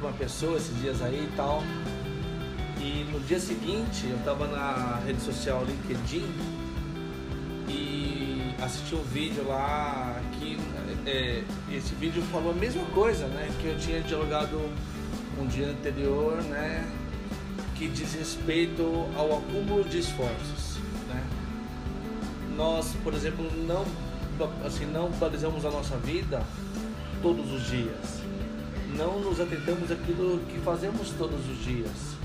com uma pessoa esses dias aí e tal. E no dia seguinte eu tava na rede social LinkedIn e assisti um vídeo lá que é, esse vídeo falou a mesma coisa, né? Que eu tinha dialogado um dia anterior, né? Que diz respeito ao acúmulo de esforços, né? Nós, por exemplo, não assim não balizamos a nossa vida todos os dias. Não nos atentamos àquilo que fazemos todos os dias.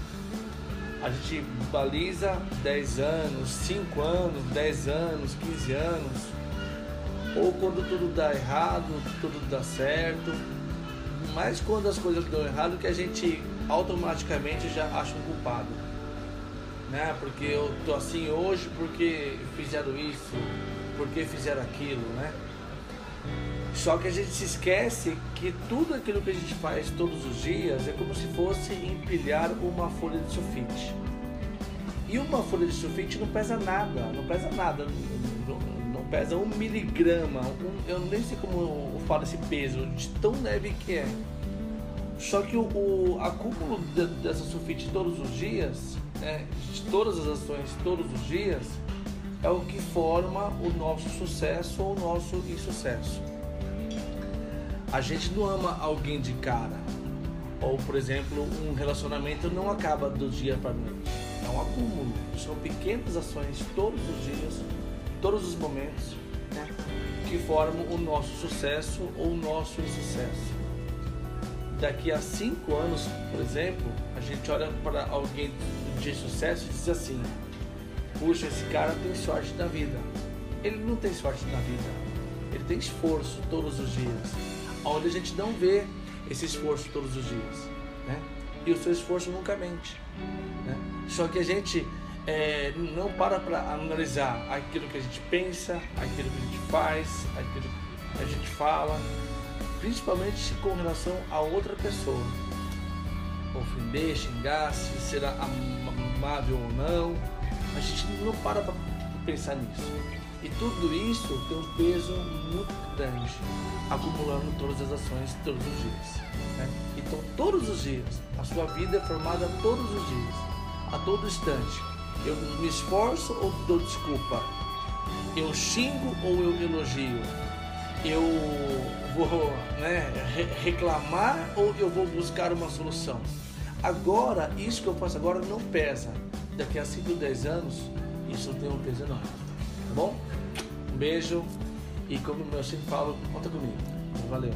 A gente baliza 10 anos, 5 anos, 10 anos, 15 anos. Ou quando tudo dá errado, tudo dá certo. Mas quando as coisas dão errado, que a gente automaticamente já acha um culpado. Né? Porque eu tô assim hoje porque fizeram isso, porque fizeram aquilo, né? Só que a gente se esquece que tudo aquilo que a gente faz todos os dias é como se fosse empilhar uma folha de sulfite. E uma folha de sulfite não pesa nada, não pesa nada, não, não pesa um miligrama, um, eu nem sei como eu falo esse peso, de tão leve que é. Só que o, o acúmulo de, dessa sulfite todos os dias, né, de todas as ações todos os dias, é o que forma o nosso sucesso ou o nosso insucesso. A gente não ama alguém de cara. Ou, por exemplo, um relacionamento não acaba do dia para noite. É um acúmulo. São pequenas ações todos os dias, todos os momentos, né, que formam o nosso sucesso ou o nosso insucesso. Daqui a cinco anos, por exemplo, a gente olha para alguém de sucesso e diz assim: Puxa, esse cara tem sorte na vida. Ele não tem sorte na vida. Ele tem esforço todos os dias onde a gente não vê esse esforço todos os dias, né? E o seu esforço nunca mente, né? Só que a gente é, não para para analisar aquilo que a gente pensa, aquilo que a gente faz, aquilo que a gente fala, principalmente com relação a outra pessoa. Ofender, xingar, se será amável ou não, a gente não para para pensar nisso. E tudo isso tem um peso muito grande, acumulando todas as ações todos os dias. Né? Então, todos os dias, a sua vida é formada todos os dias, a todo instante. Eu me esforço ou dou desculpa? Eu xingo ou eu elogio? Eu vou né, reclamar ou eu vou buscar uma solução? Agora, isso que eu faço agora não pesa. Daqui a 5, 10 anos, isso tem um peso enorme. Tá bom? Um beijo e como eu sempre falo, conta comigo. Valeu.